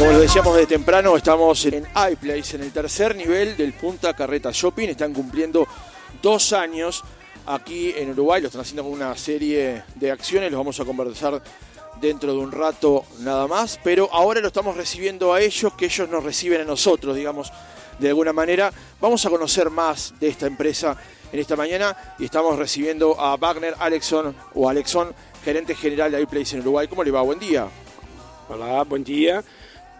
Como lo decíamos de temprano, estamos en iPlace, en el tercer nivel del Punta Carreta Shopping. Están cumpliendo dos años aquí en Uruguay. Lo están haciendo con una serie de acciones. Los vamos a conversar dentro de un rato nada más. Pero ahora lo estamos recibiendo a ellos, que ellos nos reciben a nosotros, digamos, de alguna manera. Vamos a conocer más de esta empresa en esta mañana y estamos recibiendo a Wagner Alexon o Alexon, gerente general de iPlace en Uruguay. ¿Cómo le va? Buen día. Hola, buen día.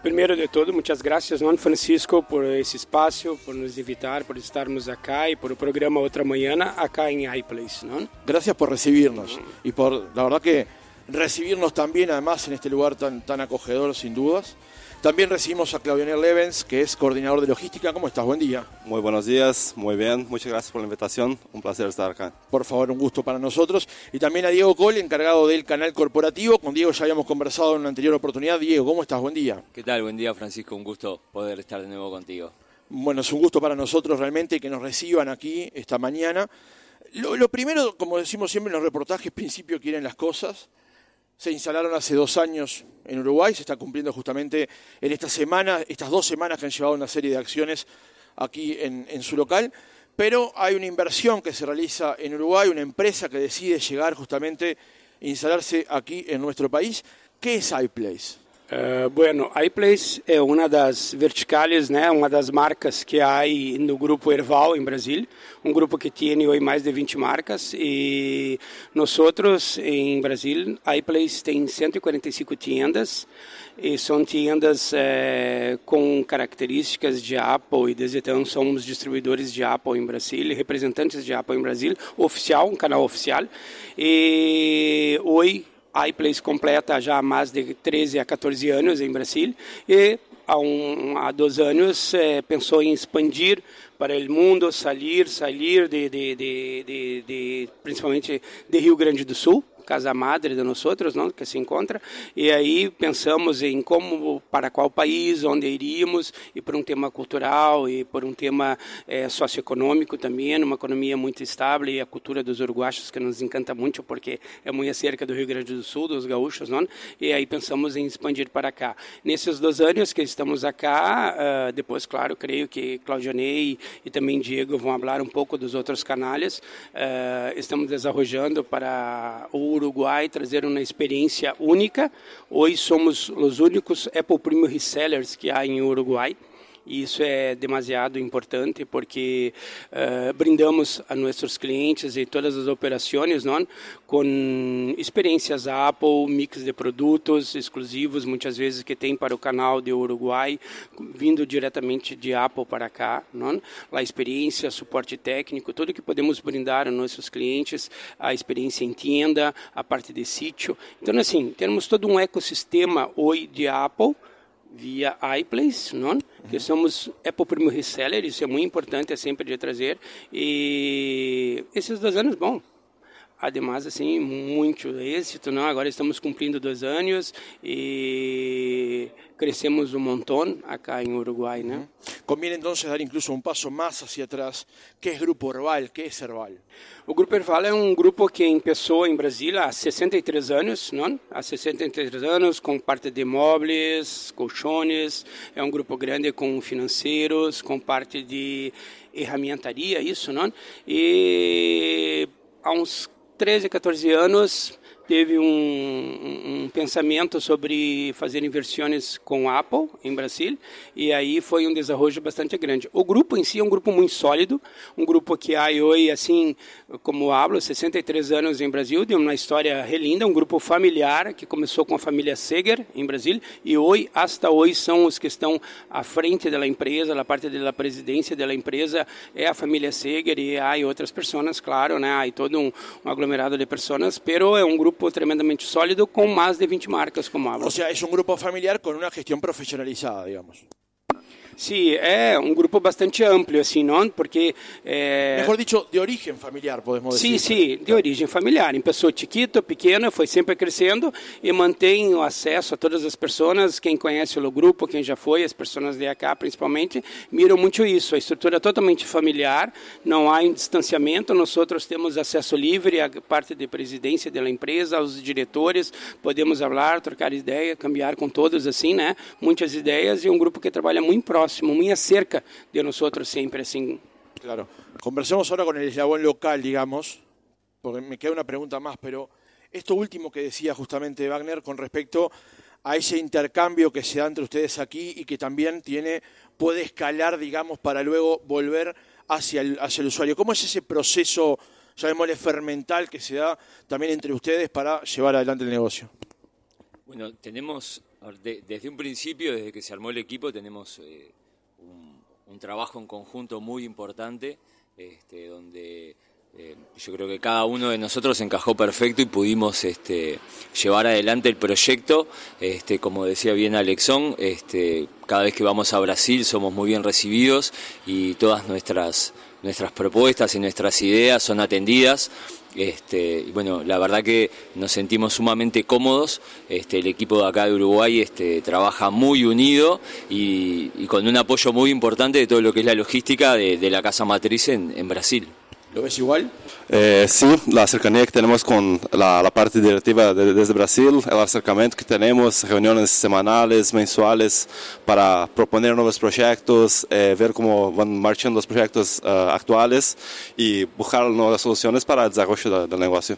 Primeiro de tudo, muitas graças, Juan Francisco, por esse espaço, por nos invitar, por estarmos acá e por o programa Outra Manhã acá em iPlace. ¿no? Gracias por recibirnos y por, la verdad que recibirnos también, además, en este lugar tan, tan acogedor, sin dudas. También recibimos a Claudio Levens, que es coordinador de logística. ¿Cómo estás? Buen día. Muy buenos días, muy bien. Muchas gracias por la invitación. Un placer estar acá. Por favor, un gusto para nosotros. Y también a Diego Cole, encargado del canal corporativo. Con Diego ya habíamos conversado en una anterior oportunidad. Diego, ¿cómo estás? Buen día. ¿Qué tal? Buen día, Francisco. Un gusto poder estar de nuevo contigo. Bueno, es un gusto para nosotros realmente que nos reciban aquí esta mañana. Lo, lo primero, como decimos siempre en los reportajes, principio quieren las cosas se instalaron hace dos años en Uruguay, se está cumpliendo justamente en esta semana, estas dos semanas que han llevado una serie de acciones aquí en, su local, pero hay una inversión que se realiza en Uruguay, una empresa que decide llegar justamente a instalarse aquí en nuestro país. ¿Qué es iPlace? Uh, bueno, iPlace é uma das verticais, né, uma das marcas que há no grupo Erval em Brasil, um grupo que tem hoje mais de 20 marcas. E nós outros em Brasil, iPlace tem 145 tiendas. E são tiendas é, com características de Apple e desde então somos distribuidores de Apple em Brasil, representantes de Apple em Brasil, oficial, um canal oficial. E hoje iPlace completa já há mais de 13 a 14 anos em Brasil e há, um, há dois anos eh, pensou em expandir para o mundo, sair, sair de, de, de, de, principalmente de Rio Grande do Sul, casa madre de nós outros, não, que se encontra, e aí pensamos em como, para qual país, onde iríamos, e por um tema cultural e por um tema é, socioeconômico também, uma economia muito estável e a cultura dos uruguaios que nos encanta muito porque é muito cerca do Rio Grande do Sul, dos gaúchos, não? E aí pensamos em expandir para cá. Nesses dois anos que estamos acá, uh, depois, claro, creio que Claudionei e também Diego vão falar um pouco dos outros canais. Uh, estamos desenvolvendo para o Uruguai trazer uma experiência única. Hoje somos os únicos Apple Premium Resellers que há em Uruguai. E isso é demasiado importante porque uh, brindamos a nossos clientes e todas as operações não, com experiências Apple, mix de produtos exclusivos, muitas vezes que tem para o canal de Uruguai, vindo diretamente de Apple para cá. Não? A experiência, suporte técnico, tudo que podemos brindar a nossos clientes, a experiência em tienda, a parte de sítio. Então, assim, temos todo um ecossistema hoje de Apple via iPlace, não? Que somos Apple Primo Reseller, isso é muito importante, é sempre de trazer. E esses dois anos, bom, además, assim, muito êxito, não? Agora estamos cumprindo dois anos e crescemos um montão acá em Uruguai, né? Conviene entonces dar incluso um passo mais hacia atrás. que é Grupo Herbal? que é Herbal? O Grupo Herbal é um grupo que começou em Brasília há 63 anos, não? Há 63 anos, com parte de móveis, colchones. É um grupo grande com financeiros, com parte de ferramentaria, isso, não? E há uns 13, 14 anos teve um, um, pensamento sobre fazer inversões com Apple em Brasil e aí foi um desenvolvimento bastante grande. O grupo em si é um grupo muito sólido, um grupo que há hoje, assim como hablo, 63 anos em Brasil, de uma história relinda, um grupo familiar que começou com a família Seger em Brasil e hoje, hasta hoje, são os que estão à frente da empresa, a parte da presidência da empresa é a família Seger e há outras pessoas, claro, né? Há todo um, um aglomerado de pessoas, pero é um grupo grupo tremendamente sólido con más de 20 marcas como hablo. O sea, es un grupo familiar con una gestión profesionalizada, digamos. Sim, é um grupo bastante amplo, assim, não? Porque... É... Mejor dicho, de origem familiar, podemos dizer. Sim, sim, de origem familiar. Começou chiquito, pequeno, foi sempre crescendo e mantém o acesso a todas as pessoas, quem conhece o grupo, quem já foi, as pessoas de AK principalmente, miram muito isso. A estrutura é totalmente familiar, não há um distanciamento, nós outros temos acesso livre à parte de presidência da empresa, aos diretores, podemos falar, trocar ideia, cambiar com todos, assim, né? Muitas ideias e um grupo que trabalha muito próximo, muy cerca de nosotros siempre. Así. Claro. Conversemos ahora con el eslabón local, digamos, porque me queda una pregunta más, pero esto último que decía justamente Wagner con respecto a ese intercambio que se da entre ustedes aquí y que también tiene, puede escalar, digamos, para luego volver hacia el, hacia el usuario. ¿Cómo es ese proceso, llamémosle fermental, que se da también entre ustedes para llevar adelante el negocio? Bueno, tenemos desde un principio, desde que se armó el equipo, tenemos eh, un, trabajo en conjunto muy importante, este, donde eh, yo creo que cada uno de nosotros encajó perfecto y pudimos este, llevar adelante el proyecto. Este, como decía bien Alexón, este, cada vez que vamos a Brasil somos muy bien recibidos y todas nuestras, nuestras propuestas y nuestras ideas son atendidas. Este, bueno, la verdad que nos sentimos sumamente cómodos. Este, el equipo de acá de Uruguay este, trabaja muy unido y, con un apoyo muy importante de todo lo que es la logística de, la casa matriz en Brasil. ¿Lo ves igual? Eh, sí, la cercanía que tenemos con la, parte directiva desde Brasil, el acercamiento que tenemos, reuniones semanales, mensuales, para proponer nuevos proyectos, eh, ver cómo van marchando los proyectos eh, actuales y buscar nuevas soluciones para el desarrollo del negocio.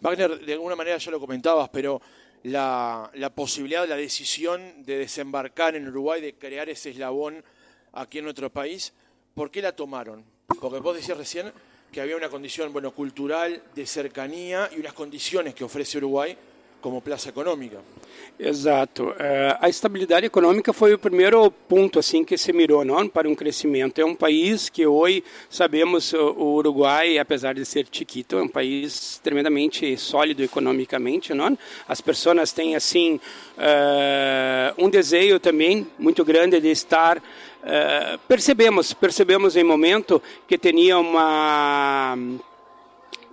Wagner, de alguna manera ya lo comentabas, pero la, la posibilidad, la decisión de desembarcar en Uruguay, de crear ese eslabón aquí en nuestro país, ¿por qué la tomaron? Porque vos decías recién que había una condición bueno, cultural, de cercanía y unas condiciones que ofrece Uruguay como plaza econômica. Exato. Uh, a estabilidade econômica foi o primeiro ponto assim que se mirou não para um crescimento. É um país que hoje sabemos o Uruguai, apesar de ser chiquito, é um país tremendamente sólido economicamente, não? As pessoas têm assim uh, um desejo também muito grande de estar uh, percebemos percebemos em momento que tinha uma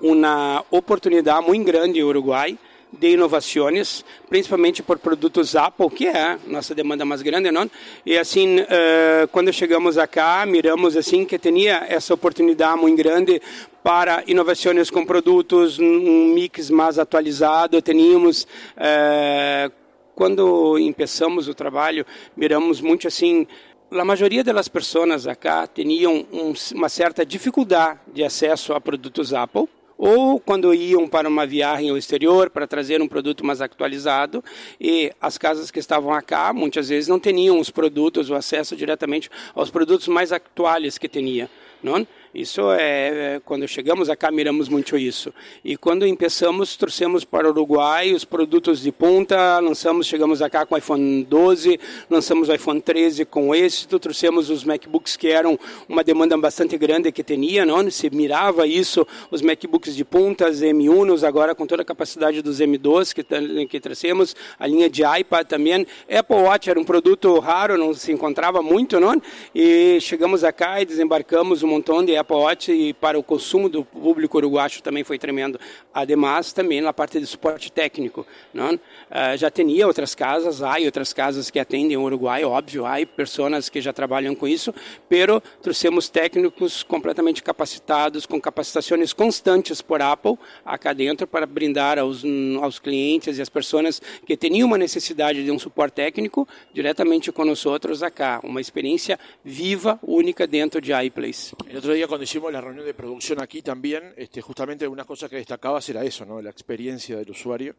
uma oportunidade muito grande em Uruguai de inovações, principalmente por produtos Apple, que é nossa demanda mais grande, não? E assim, uh, quando chegamos acá, miramos assim que tinha essa oportunidade muito grande para inovações com produtos, um mix mais atualizado. Tínhamos uh, quando começamos o trabalho, miramos muito assim a maioria das pessoas acá tinham um, uma certa dificuldade de acesso a produtos Apple ou quando iam para uma viagem ao exterior para trazer um produto mais atualizado e as casas que estavam acá muitas vezes não tinham os produtos o acesso diretamente aos produtos mais atuais que tinha não isso é, é, quando chegamos acá miramos muito isso. E quando começamos, trouxemos para o Uruguai os produtos de ponta, lançamos, chegamos acá com o iPhone 12, lançamos o iPhone 13 com êxito, trouxemos os MacBooks que eram uma demanda bastante grande que tinha, não? Se mirava isso, os MacBooks de ponta, os M1, agora com toda a capacidade dos M2 que que trouxemos, a linha de iPad também. Apple Watch era um produto raro, não se encontrava muito, não? E chegamos acá e desembarcamos um montão de Apple E para o consumo do público uruguaio também foi tremendo. Ademais, também na parte de suporte técnico. Não? Uh, já tinha outras casas, há outras casas que atendem o Uruguai, óbvio, há pessoas que já trabalham com isso, pero trouxemos técnicos completamente capacitados, com capacitações constantes por Apple, acá dentro, para brindar aos, aos clientes e às pessoas que tinham uma necessidade de um suporte técnico diretamente com nós outros acá. Uma experiência viva, única dentro de iPlace. El otro cuando hicimos la reunión de producción aquí también, este, justamente una cosa que destacabas era eso, ¿no? la experiencia del usuario.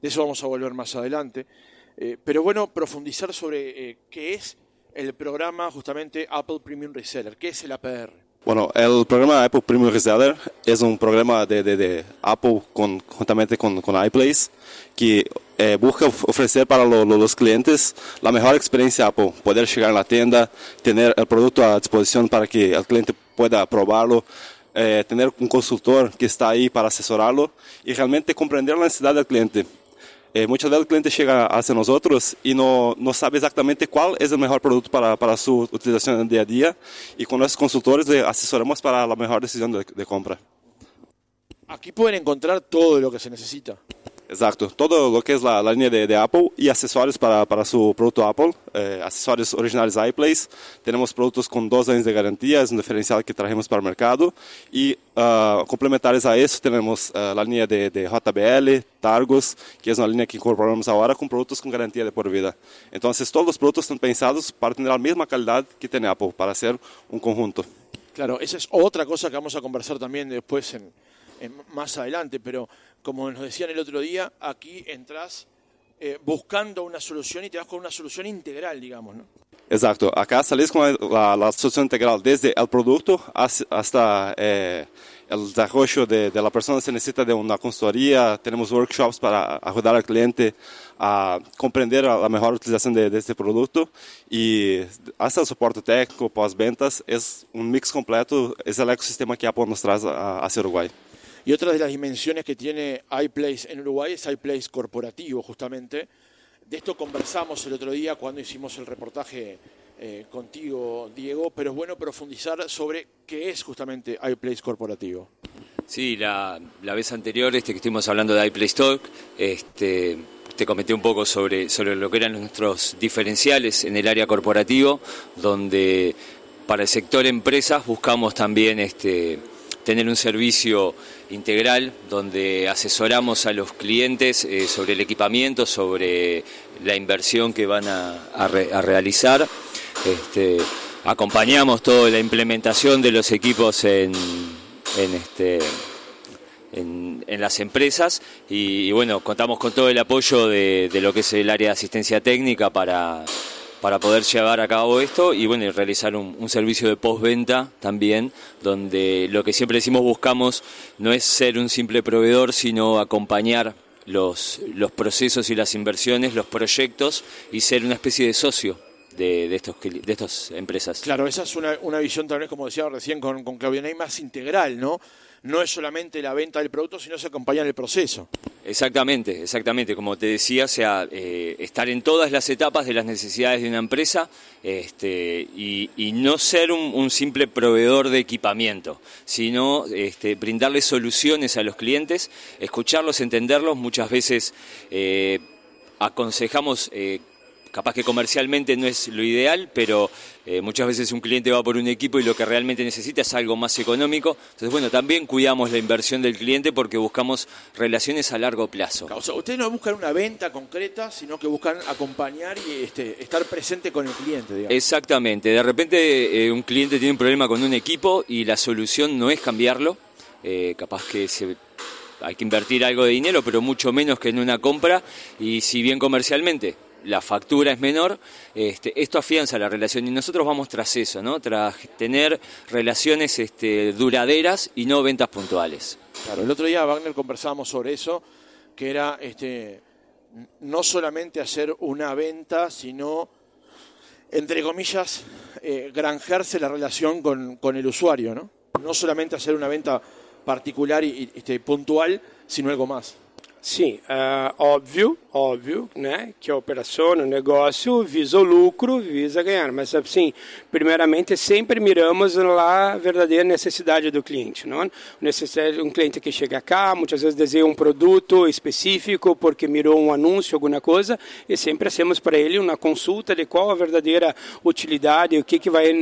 De eso vamos a volver más adelante. Eh, pero bueno, profundizar sobre eh, qué es el programa justamente Apple Premium Reseller, qué es el APR. Bueno, el programa Apple Premium Reseller es un programa de, de, Apple con, juntamente con, con iPlace que eh, busca ofrecer para los clientes la mejor experiencia Apple, poder llegar a la tienda, tener el producto a disposición para que el cliente pueda probarlo, eh, tener un consultor que está ahí para asesorarlo y realmente comprender la necesidad del cliente. Eh, muchas veces el cliente llega hacia nosotros y no, no sabe exactamente cuál es el mejor producto para, para su utilización en el día a día y con nuestros consultores le asesoramos para la mejor decisión de, de compra. Aquí pueden encontrar todo lo que se necesita. Exacto, todo lo que la, la línea de, de, Apple y accesorios para, para su producto Apple, eh, accesorios originales iPlace. Tenemos productos con dos años de garantía, es un diferencial que trajimos para el mercado. Y uh, complementares a eso tenemos uh, la línea de, de, JBL, Targos, que es una línea que incorporamos ahora con productos con garantía de por vida. Entonces todos los productos están pensados para tener la misma calidad que tiene Apple, para hacer un conjunto. Claro, esa es otra cosa que vamos a conversar también después en más adelante, pero como nos decían el otro día, aquí entras eh, buscando una solución y te vas con una solución integral, digamos, ¿no? Exacto, acá salís con la, la solución integral desde el producto hasta eh, el desarrollo de, de, la persona se necesita de una consultoría, tenemos workshops para ayudar al cliente a comprender la mejor utilización de, de este producto y hasta el soporte técnico, pós-ventas, es un mix completo, es el ecosistema que Apple nos trae hacia Uruguay. Y otra de las dimensiones que tiene iPlace en Uruguay es iPlace corporativo, justamente. De esto conversamos el otro día cuando hicimos el reportaje eh, contigo, Diego, pero es bueno profundizar sobre qué es justamente iPlace corporativo. Sí, la, vez anterior este, que estuvimos hablando de iPlace Talk, este, te comenté un poco sobre, sobre lo que eran nuestros diferenciales en el área corporativo, donde para el sector empresas buscamos también este, tener un servicio integral donde asesoramos a los clientes eh, sobre el equipamiento, sobre la inversión que van a, a, re, a realizar. Este, acompañamos toda la implementación de los equipos en, en este en, las empresas y, bueno, contamos con todo el apoyo de lo que es el área de asistencia técnica para, para poder llevar a cabo esto y bueno, y realizar un, un servicio de postventa también, donde lo que siempre decimos buscamos no es ser un simple proveedor, sino acompañar los, los procesos y las inversiones, los proyectos y ser una especie de socio de, de, estos, de estas empresas. Claro, esa es una, una visión tal vez, como decía recién con, con Claudia Ney, más integral, ¿no? no es solamente la venta del producto, sino se acompaña en el proceso. Exactamente, exactamente. Como te decía, o sea, eh, estar en todas las etapas de las necesidades de una empresa este, y, y, no ser un, un, simple proveedor de equipamiento, sino este, brindarles soluciones a los clientes, escucharlos, entenderlos. Muchas veces eh, aconsejamos eh, capaz que comercialmente no es lo ideal, pero eh, muchas veces un cliente va por un equipo y lo que realmente necesita es algo más económico. Entonces, bueno, también cuidamos la inversión del cliente porque buscamos relaciones a largo plazo. O sea, ustedes no buscan una venta concreta, sino que buscan acompañar y este, estar presente con el cliente. Digamos. Exactamente. De repente eh, un cliente tiene un problema con un equipo y la solución no es cambiarlo. Eh, capaz que se hay que invertir algo de dinero, pero mucho menos que en una compra. Y si bien comercialmente la factura es menor, este, esto afianza la relación y nosotros vamos tras eso, ¿no? tras tener relaciones este, duraderas y no ventas puntuales. Claro, el otro día Wagner conversábamos sobre eso, que era este, no solamente hacer una venta, sino, entre comillas, eh, granjearse la relación con, con, el usuario, ¿no? No solamente hacer una venta particular y, este, puntual, sino algo más. Sim, uh, óbvio, óbvio, né, que a operação, o negócio visa o lucro, visa ganhar, mas assim, primeiramente sempre miramos lá a verdadeira necessidade do cliente, não? Necessidade um cliente que chega cá, muitas vezes deseja um produto específico porque mirou um anúncio, alguma coisa, e sempre hacemos para ele uma consulta de qual a verdadeira utilidade, o que que vai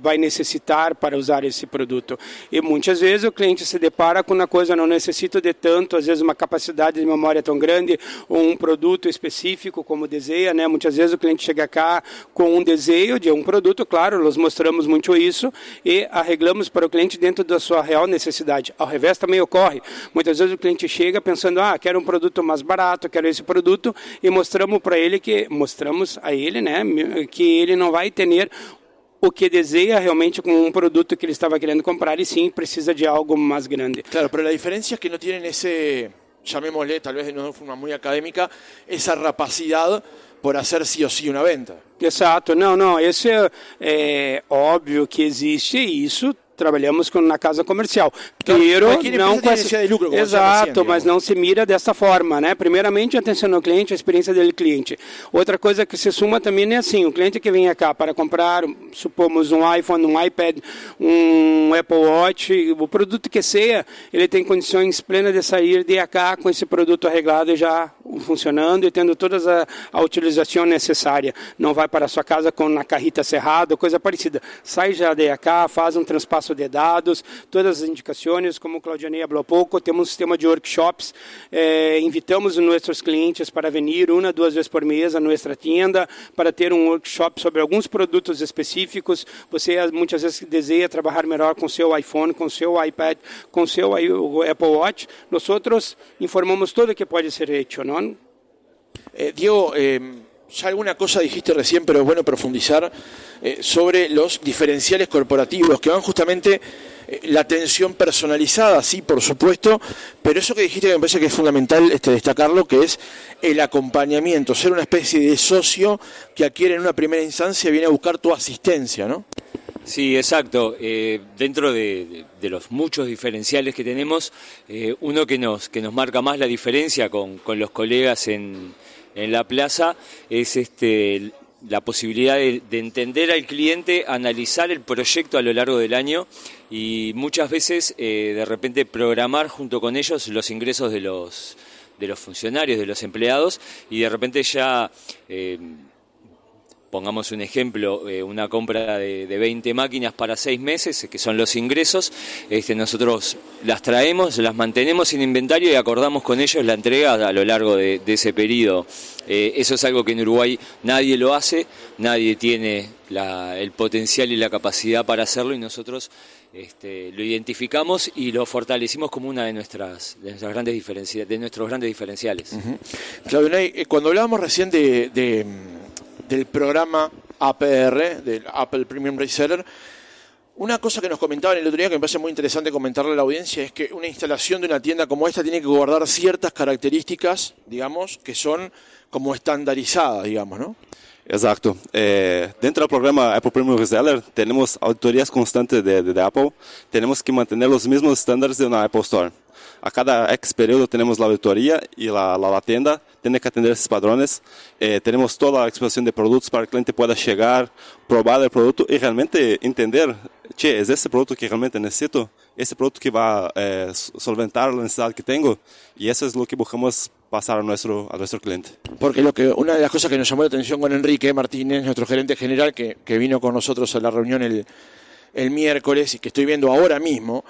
vai necessitar para usar esse produto. E muitas vezes o cliente se depara com uma coisa não necessita de tanto, às vezes uma capacidade de memória tão grande ou um produto específico como deseja, né? Muitas vezes o cliente chega cá com um desejo de um produto, claro, nós mostramos muito isso e arreglamos para o cliente dentro da sua real necessidade. Ao revés também ocorre. Muitas vezes o cliente chega pensando, ah, quero um produto mais barato, quero esse produto e mostramos para ele que mostramos a ele, né, que ele não vai ter o que deseja realmente com um produto que ele estava querendo comprar e sim precisa de algo mais grande. Claro, pero a diferença é que não têm esse llamémosle tal vez de una forma muy académica, esa rapacidad por hacer sí o sí una venta. Exato, não, não, esse é, é óbvio que existe isso, trabalhamos com, na casa comercial. Não tem necessidade de lucro, como você Exato, mas não se mira dessa forma, né? Primeiramente, atenção ao cliente, a experiência do cliente. Outra coisa que se suma também é assim, o cliente que vem cá para comprar, supomos um iPhone, um iPad, um Apple Watch, o produto que seja, ele tem condições plenas de sair de cá com esse produto arreglado e já funcionando e tendo toda a, a utilização necessária. Não vai para a sua casa com a carrita cerrada, coisa parecida. Sai já de cá, faz um transpasso de dados, todas as indicações, como o Claudianei falou há pouco, temos um sistema de workshops, eh, invitamos os nossos clientes para vir uma, duas vezes por mês a nossa tienda para ter um workshop sobre alguns produtos específicos. Você muitas vezes deseja trabalhar melhor com seu iPhone, com seu iPad, com seu Apple Watch. Nós informamos tudo que pode ser feito, não? Eh, Diego, eh, ya alguna cosa dijiste recién, pero es bueno profundizar eh, sobre los diferenciales corporativos que van justamente eh, la atención personalizada, sí, por supuesto, pero eso que dijiste que me parece que es fundamental este, destacarlo, que es el acompañamiento, ser una especie de socio que adquiere en una primera instancia y viene a buscar tu asistencia, ¿no? Sí, exacto. Eh, dentro de, los muchos diferenciales que tenemos, uno que nos, que nos marca más la diferencia con, con los colegas en, en la plaza es este, la posibilidad de, de entender al cliente, analizar el proyecto a lo largo del año y muchas veces eh, de repente programar junto con ellos los ingresos de los, de los funcionarios, de los empleados y de repente ya... eh, pongamos un ejemplo, eh, una compra de, de 20 máquinas para seis meses, que son los ingresos, este, nosotros las traemos, las mantenemos en inventario y acordamos con ellos la entrega a lo largo de, ese periodo. Eh, eso es algo que en Uruguay nadie lo hace, nadie tiene el potencial y la capacidad para hacerlo y nosotros este, lo identificamos y lo fortalecimos como una de nuestras, de nuestras grandes diferencias, de nuestros grandes diferenciales. Claudio Ney, eh, cuando hablábamos recién de, de, mm, del programa APR, del Apple Premium Reseller, una cosa que nos comentaban el otro día que me parece muy interesante comentarle a la audiencia es que una instalación de una tienda como esta tiene que guardar ciertas características, digamos, que son como estandarizadas, digamos, ¿no? Exacto. Eh, dentro del programa Apple Premium Reseller tenemos auditorías constantes de, de- de Apple. Tenemos que mantener los mismos estándares de una Apple Store. A cada X periodo tenemos la auditoría y la, la, la tienda tiene que atender esos padrones. Eh, tenemos toda la exposición de productos para que el cliente pueda llegar, probar el producto y realmente entender, che, ¿es ese producto que realmente necesito? ¿Ese producto que va a eh, solventar la necesidad que tengo? Y eso es lo que buscamos pasar a nuestro, a nuestro cliente. Porque lo que, una de las cosas que nos llamó la atención con Enrique Martínez, nuestro gerente general, que, que vino con nosotros a la reunión el, el miércoles y que estoy viendo ahora mismo,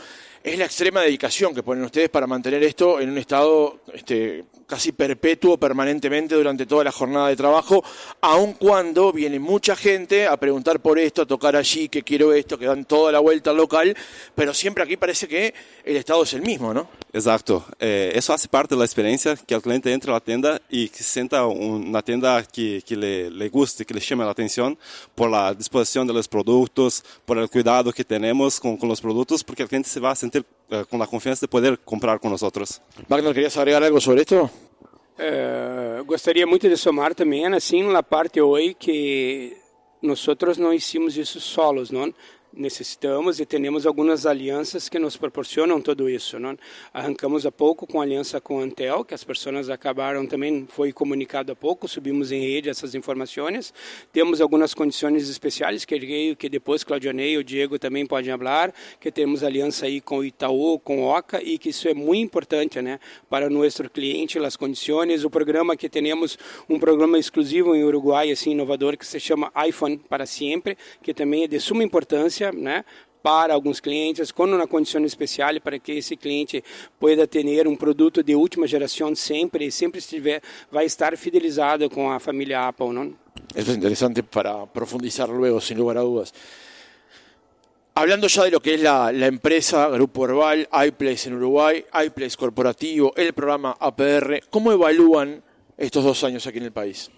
es la extrema dedicación que ponen ustedes para mantener esto en un estado este, casi perpetuo permanentemente durante toda la jornada de trabajo, aun cuando viene mucha gente a preguntar por esto, a tocar allí, que quiero esto, que dan toda la vuelta al local, pero siempre aquí parece que el estado es el mismo, ¿no? Exacto. Eh, eso hace parte de la experiencia, que el cliente entre a la tienda y que sienta un- una tienda que, que le, le guste, que le llame la atención por la disposición de los productos, por el cuidado que tenemos con, con los productos, porque el cliente se va a sentir con la confianza de poder comprar con nosotros. Wagner, ¿querías agregar algo sobre esto? Eh, gostaria muito de somar também, assim, na parte hoje que nós não hicimos isso solos, não? Necessitamos e temos algumas alianças que nos proporcionam tudo isso, não? Arrancamos há pouco com a aliança com a Antel, que as pessoas acabaram também, foi comunicado há pouco, subimos em rede essas informações. Temos algumas condições especiais, que creio que depois Claudionei e o Diego também podem falar, que temos aliança aí com o Itaú, com o Oca, e que isso é muito importante, né? Para o nosso cliente, as condições, o programa que temos, um programa exclusivo em Uruguai, assim, inovador, que se chama iPhone para sempre, que também é de suma importância, né? para alguns clientes, com uma condição especial para que esse cliente pueda ter um produto de última geração sempre sempre estiver vai estar fidelizado com a família Apple, não? Eso es interesante para profundizar luego, sin lugar a dudas. Hablando ya de lo que es la, la empresa, Grupo Herbal, iPlace en Uruguay, iPlace Corporativo, el programa APR, ¿cómo evalúan estos dos años aquí en el país?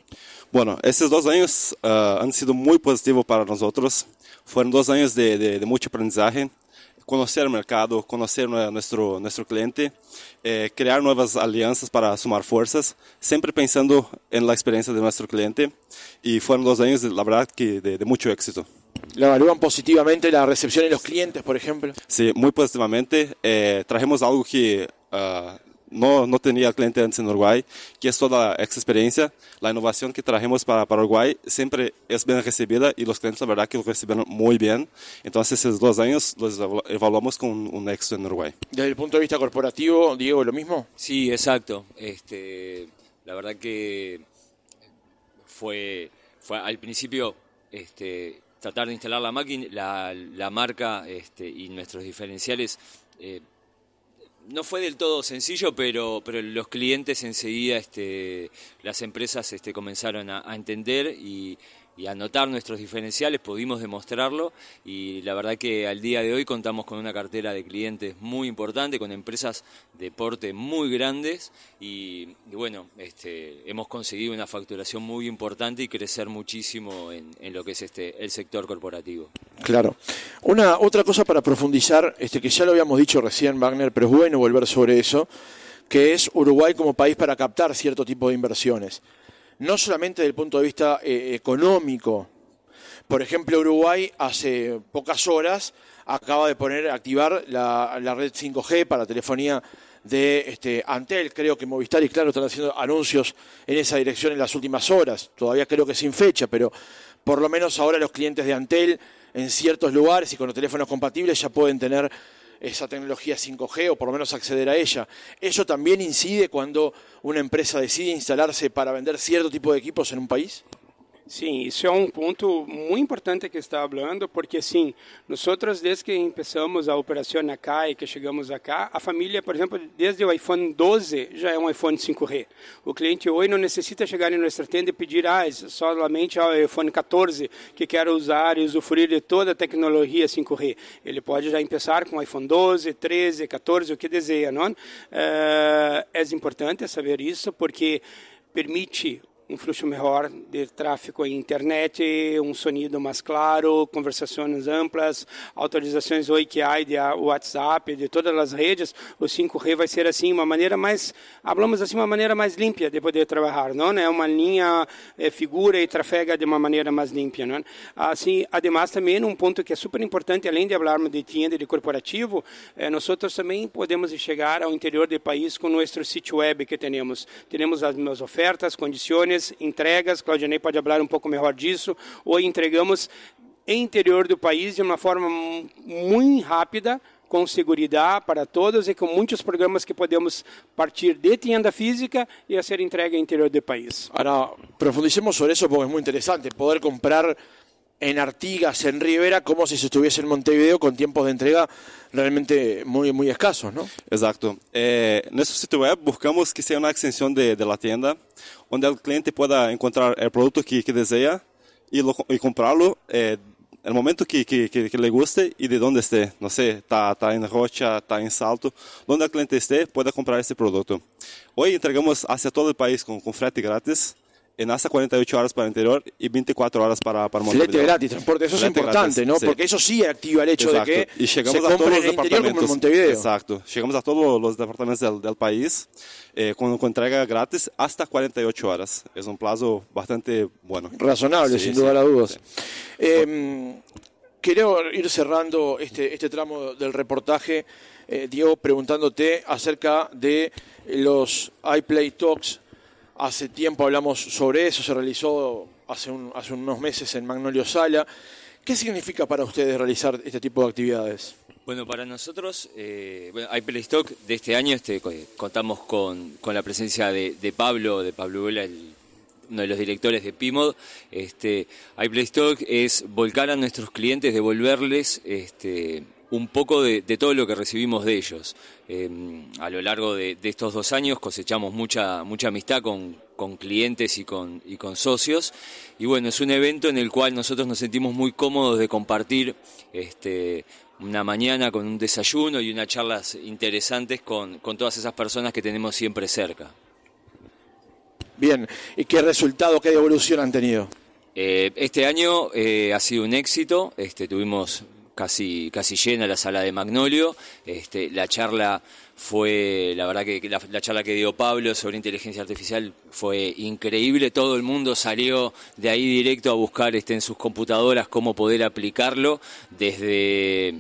Bueno, estos dos años ah, han sido muy positivos para nosotros. Fueron dos años de, de- de mucho aprendizaje, conocer el mercado, conocer nue- nuestro, nuestro cliente, eh, crear nuevas alianzas para sumar fuerzas, siempre pensando en la experiencia de nuestro cliente. Y fueron dos años, de- la verdad, que de, de mucho éxito. ¿Le evalúan positivamente la recepción de los clientes, por ejemplo? Sí, muy positivamente. Eh, trajimos algo que uh, no, no tenía cliente antes en Uruguay, que es toda esa experiencia. La innovación que trajimos para, para Uruguay siempre es bien recibida y los clientes, la verdad, que lo recibieron muy bien. Entonces, esos dos años los evaluamos con un éxito en Uruguay. Desde el punto de vista corporativo, Diego, ¿lo mismo? Sí, exacto. Este, la verdad que fue, fue al principio este, tratar de instalar la máquina, la, la marca este, y nuestros diferenciales. Eh, no fue del todo sencillo, pero, pero los clientes enseguida, este, las empresas este, comenzaron a, a entender y, y anotar nuestros diferenciales, pudimos demostrarlo y la verdad que al día de hoy contamos con una cartera de clientes muy importante, con empresas de porte muy grandes y, bueno, este, hemos conseguido una facturación muy importante y crecer muchísimo en, en, lo que es este, el sector corporativo. Claro. Una otra cosa para profundizar, este, que ya lo habíamos dicho recién, Wagner, pero es bueno volver sobre eso, que es Uruguay como país para captar cierto tipo de inversiones no solamente desde el punto de vista eh, económico. Por ejemplo, Uruguay hace pocas horas acaba de poner activar la, red 5G para telefonía de este, Antel. Creo que Movistar y Claro están haciendo anuncios en esa dirección en las últimas horas. Todavía creo que sin fecha, pero por lo menos ahora los clientes de Antel en ciertos lugares y con los teléfonos compatibles ya pueden tener esa tecnología 5G o por lo menos acceder a ella. Eso también incide cuando una empresa decide instalarse para vender cierto tipo de equipos en un país? Sim, isso é um ponto muito importante que está falando, porque sim, nós desde que começamos a operação na CAI, que chegamos acá, a família, por exemplo, desde o iPhone 12 já é um iPhone 5G. O cliente hoje não necessita chegar em nossa tenda e pedir, ah, somente o iPhone 14 que quer usar e usufruir de toda a tecnologia 5G. Ele pode já começar com iPhone 12, 13, 14, o que deseja, não? É, é importante saber isso, porque permite um fluxo melhor de tráfego em internet, um sonido mais claro, conversações amplas, autorizações oi que há de WhatsApp, de todas as redes, o 5G vai ser assim uma maneira mais, falamos assim uma maneira mais limpa de poder trabalhar, não é uma linha é, figura e trafega de uma maneira mais limpa, não? Assim, además também um ponto que é super importante, além de falarmos de tienda de corporativo, é, nós também podemos chegar ao interior do país com nosso sítio web que temos, temos as minhas ofertas, condições entregas, Claudinei pode falar um pouco melhor disso, ou entregamos interior do país de uma forma muito rápida, com segurança para todos e com muitos programas que podemos partir de tienda física e a ser entregue em interior do país. Agora, profundicemos sobre isso porque é muito interessante poder comprar en Artigas, en Rivera, como si se estuviese en Montevideo con tiempos de entrega realmente muy, muy escasos, ¿no? Exacto. Eh, nuestro sitio web buscamos que sea una extensión de, de, la tienda, donde el cliente pueda encontrar el producto que, que desea y, lo, y comprarlo eh, el momento que, que, que, le guste y de dónde esté. No sé, está en Rocha, está en Salto, donde el cliente esté, pueda comprar ese producto. Hoy entregamos hacia todo el país con, con frete gratis en hasta 48 horas para el interior y 24 horas para, para Montevideo. Flete gratis, transporte, eso Flete es importante, gratis, ¿no? Sí. Porque eso sí activa el hecho Exacto. de que y llegamos se a todos los en Montevideo. Exacto, llegamos a todos los departamentos del, del país eh, con, con, entrega gratis hasta 48 horas. Es un plazo bastante bueno. Razonable, Sí, sin sí, lugar a dudas. Eh, quiero ir cerrando este, este tramo del reportaje, eh, Diego, preguntándote acerca de los iPlay Talks Hace tiempo hablamos sobre eso, se realizó hace, un, hace unos meses en Magnolio Sala. ¿Qué significa para ustedes realizar este tipo de actividades? Bueno, para nosotros, eh, bueno, de este año este, co- contamos con, la presencia de, Pablo, de Pablo Vela, el- uno de los directores de PIMOD. Este, iPlaystock es volcar a nuestros clientes, devolverles este, un poco de, de todo lo que recibimos de ellos. Eh, a lo largo de, de estos dos años cosechamos mucha, mucha amistad con, con clientes y con, y con socios. Y bueno, es un evento en el cual nosotros nos sentimos muy cómodos de compartir este, una mañana con un desayuno y unas charlas interesantes con, con todas esas personas que tenemos siempre cerca. Bien, ¿y qué resultado, qué evolución han tenido? Eh, este año eh, ha sido un éxito, este, tuvimos casi, casi llena la sala de Magnolio. Este, la charla fue, la verdad que la, charla que dio Pablo sobre inteligencia artificial fue increíble. Todo el mundo salió de ahí directo a buscar este, en sus computadoras cómo poder aplicarlo, desde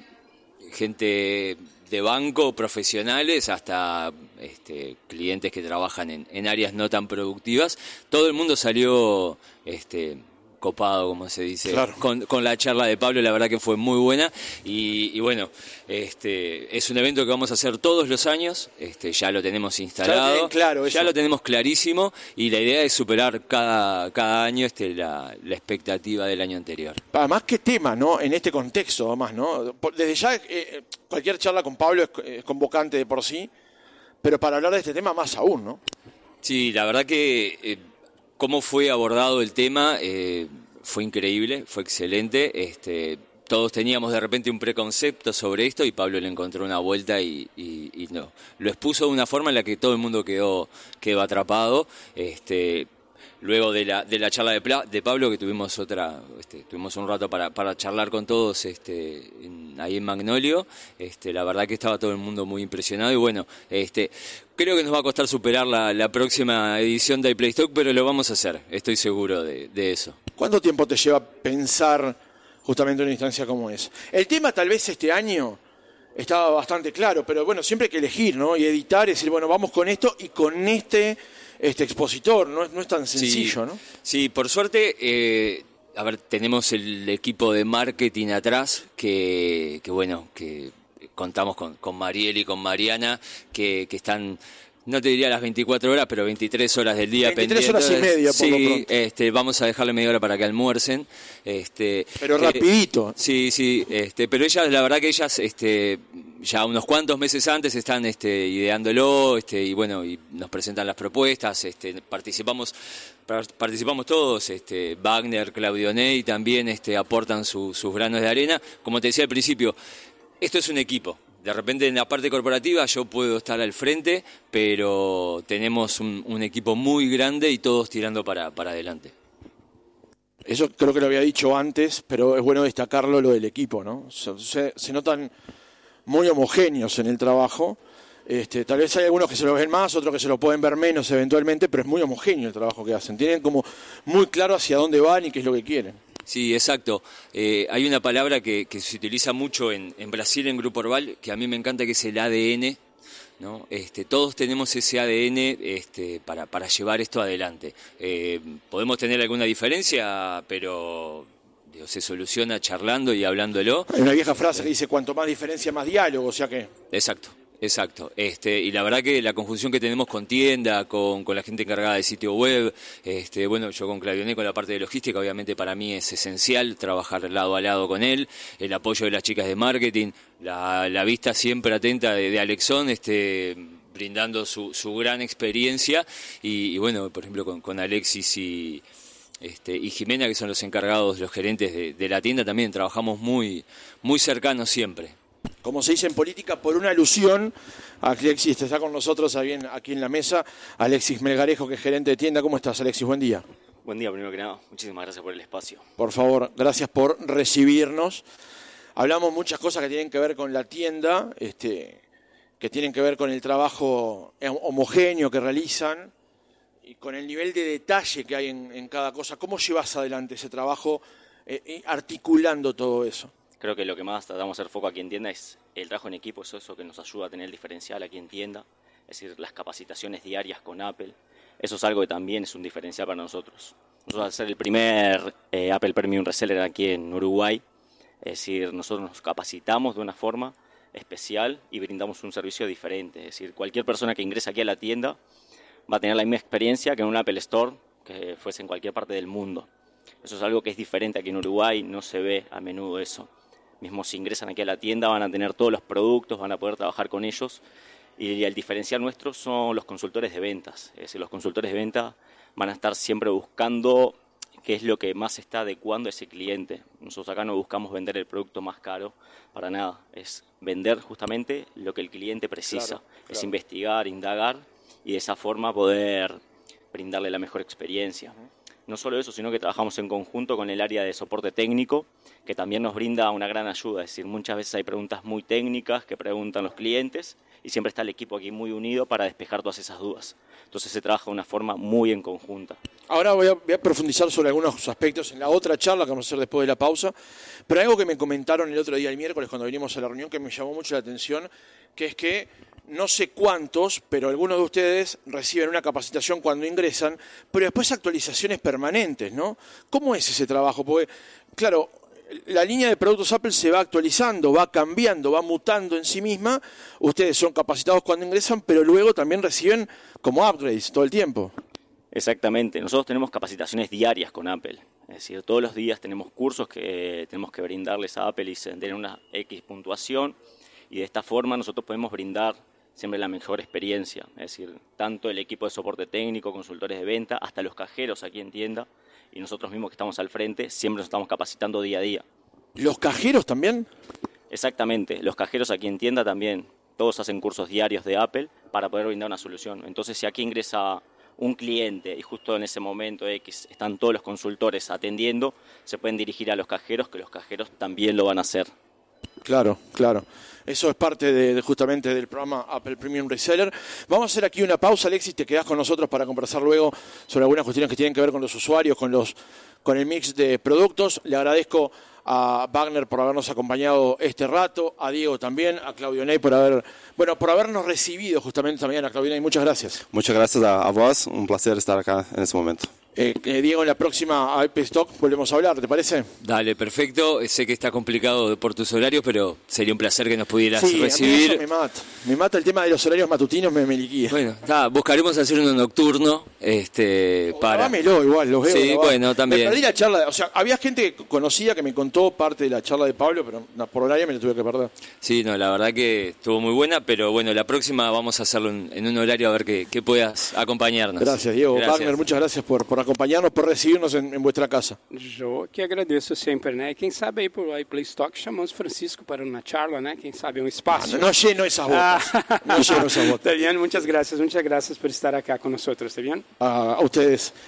gente de banco, profesionales, hasta este, clientes que trabajan en, en, áreas no tan productivas. Todo el mundo salió este, copado, como se dice, con, la charla de Pablo, la verdad que fue muy buena y, bueno, este, es un evento que vamos a hacer todos los años, este, ya lo tenemos instalado, ya, claro ya lo tenemos clarísimo y la idea es superar cada, cada año este, la, expectativa del año anterior. Además, qué tema, ¿no? En este contexto, además, ¿no? Desde ya, eh, cualquier charla con Pablo es, convocante de por sí, pero para hablar de este tema más aún, ¿no? Sí, la verdad que... Eh, cómo fue abordado el tema eh, fue increíble, fue excelente. Este, todos teníamos de repente un preconcepto sobre esto y Pablo le encontró una vuelta y, no. Lo expuso de una forma en la que todo el mundo quedó, quedó atrapado. Este, luego de la, de la charla de, de Pablo, que tuvimos otra, este, tuvimos un rato para, para charlar con todos este, ahí en Magnolio, este, la verdad que estaba todo el mundo muy impresionado y bueno, este, creo que nos va a costar superar la, próxima edición de iPlaystock, pero lo vamos a hacer, estoy seguro de, de eso. ¿Cuánto tiempo te lleva pensar justamente en una instancia como es? El tema tal vez este año estaba bastante claro, pero bueno, siempre hay que elegir, ¿no? Y editar, decir, bueno, vamos con esto y con este este expositor, no, no es tan sencillo, ¿no? Sí, por suerte, eh, a ver, tenemos el equipo de marketing atrás que, que bueno, que contamos con, con Mariel y con Mariana, que, que están no te diría las 24 horas, pero 23 horas del día 23 horas y media, por Sí, este, vamos a dejarle media hora para que almuercen. Este, pero rapidito. Sí, sí, este, pero ellas, la verdad que ellas, este, ya unos cuantos meses antes están este, ideándolo, este, y bueno, y nos presentan las propuestas, este, participamos, participamos todos, este, Wagner, Claudio Ney también este, aportan sus granos de arena. Como te decía al principio, esto es un equipo de repente en la parte corporativa yo puedo estar al frente, pero tenemos un, equipo muy grande y todos tirando para, para adelante. Eso creo que lo había dicho antes, pero es bueno destacarlo lo del equipo, ¿no? Se, notan muy homogéneos en el trabajo. Este, tal vez hay algunos que se lo ven más, otros que se lo pueden ver menos eventualmente, pero es muy homogéneo el trabajo que hacen. Tienen como muy claro hacia dónde van y qué es lo que quieren. Sí, exacto. Eh, hay una palabra que, se utiliza mucho en, Brasil, en Grupo Orbal, que a mí me encanta, que es el ADN. ¿no? Este, todos tenemos ese ADN este, para, para llevar esto adelante. Eh, podemos tener alguna diferencia, pero se soluciona charlando y hablándolo. Hay una vieja frase que dice, cuanto más diferencia, más diálogo, o sea que... Exacto. Exacto, este, y la verdad que la conjunción que tenemos con tienda, con, la gente encargada de sitio web, este, bueno, yo con Clavioné con la parte de logística, obviamente para mí es esencial trabajar lado a lado con él, el apoyo de las chicas de marketing, la, vista siempre atenta de, Alexón, este, brindando su, gran experiencia, y, bueno, por ejemplo con, Alexis y, este, y Jimena, que son los encargados, los gerentes de, de la tienda, también trabajamos muy, muy cercanos siempre como se dice en política, por una alusión. Alexis está con nosotros aquí en la mesa. Alexis Melgarejo, que es gerente de tienda. ¿Cómo estás, Alexis? Buen día. Buen día, primero que nada. Muchísimas gracias por el espacio. Por favor, gracias por recibirnos. Hablamos muchas cosas que tienen que ver con la tienda, este, que tienen que ver con el trabajo homogéneo que realizan y con el nivel de detalle que hay en, cada cosa. ¿Cómo llevas adelante ese trabajo eh, eh, articulando todo eso? Creo que lo que más tratamos de hacer foco aquí en tienda es el trabajo en equipo, eso, eso que nos ayuda a tener el diferencial aquí en tienda, es decir, las capacitaciones diarias con Apple. Eso es algo que también es un diferencial para nosotros. Nosotros al ser el primer eh, Apple Premium Reseller aquí en Uruguay, es decir, nosotros nos capacitamos de una forma especial y brindamos un servicio diferente. Es decir, cualquier persona que ingresa aquí a la tienda va a tener la misma experiencia que en un Apple Store que fuese en cualquier parte del mundo. Eso es algo que es diferente aquí en Uruguay, no se ve a menudo eso mismo si ingresan aquí a la tienda van a tener todos los productos, van a poder trabajar con ellos. Y el diferencial nuestro son los consultores de ventas. Es decir, los consultores de ventas van a estar siempre buscando qué es lo que más está adecuando a ese cliente. Nosotros acá no buscamos vender el producto más caro para nada, es vender justamente lo que el cliente precisa, es investigar, indagar y de esa forma poder brindarle la mejor experiencia. No solo eso, sino que trabajamos en conjunto con el área de soporte técnico, que también nos brinda una gran ayuda. Es decir, muchas veces hay preguntas muy técnicas que preguntan los clientes y siempre está el equipo aquí muy unido para despejar todas esas dudas. Entonces se trabaja de una forma muy en conjunta. Ahora voy a, profundizar sobre algunos aspectos en la otra charla que vamos a hacer después de la pausa, pero algo que me comentaron el otro día, el miércoles, cuando vinimos a la reunión, que me llamó mucho la atención, que es que no sé cuántos, pero algunos de ustedes reciben una capacitación cuando ingresan, pero después actualizaciones permanentes, ¿no? ¿Cómo es ese trabajo? Porque, claro, la línea de productos Apple se va actualizando, va cambiando, va mutando en sí misma. Ustedes son capacitados cuando ingresan, pero luego también reciben como upgrades todo el tiempo. Exactamente, nosotros tenemos capacitaciones diarias con Apple, es decir, todos los días tenemos cursos que tenemos que brindarles a Apple y tener una X puntuación y de esta forma nosotros podemos brindar siempre la mejor experiencia, es decir, tanto el equipo de soporte técnico, consultores de venta, hasta los cajeros aquí en tienda y nosotros mismos que estamos al frente siempre nos estamos capacitando día a día. ¿Los cajeros también? Exactamente, los cajeros aquí en tienda también, todos hacen cursos diarios de Apple para poder brindar una solución. Entonces, si aquí ingresa un cliente y justo en ese momento X están todos los consultores atendiendo, se pueden dirigir a los cajeros, que los cajeros también lo van a hacer. Claro, claro. Eso es parte de, justamente del programa Apple Premium Reseller. Vamos a hacer aquí una pausa, Alexis, te quedas con nosotros para conversar luego sobre algunas cuestiones que tienen que ver con los usuarios, con los con el mix de productos. Le agradezco a Wagner por habernos acompañado este rato, a Diego también, a Claudio Ney por haber, bueno, por habernos recibido justamente también a Claudio Ney. Muchas gracias. Muchas gracias a, a vos, un placer estar acá en este momento. Eh, eh, Diego, en la próxima IP Stock volvemos a hablar, ¿te parece? Dale, perfecto. Sé que está complicado por tus horarios, pero sería un placer que nos pudieras Sí, a mí recibir. eso me mata. Me mata el tema de los horarios matutinos, me, me liquida. Bueno, nada, buscaremos hacer uno nocturno, este, para. Dámelo igual, los veo. Sí, bueno, también. Me perdí la charla, o sea, había gente conocida que me contó parte de la charla de Pablo, pero por horario me la tuve que perder. Sí, no, la verdad que estuvo muy buena, pero bueno, la próxima vamos a hacerlo en, en un horario a ver que, que puedas acompañarnos. Gracias, Diego. Gracias. Wagner, muchas gracias por, por acompañarnos, por recibirnos en, en vuestra casa. Eu que agradeço sempre, né? E Quem sabe aí por iPlay Stock chamamos Francisco para uma charla, né? Quem sabe um espaço. No, no lleno esas botas. No lleno esas botas. Está bien, muchas gracias, muchas gracias por estar acá con nosotros, ¿está bien? A, a ustedes,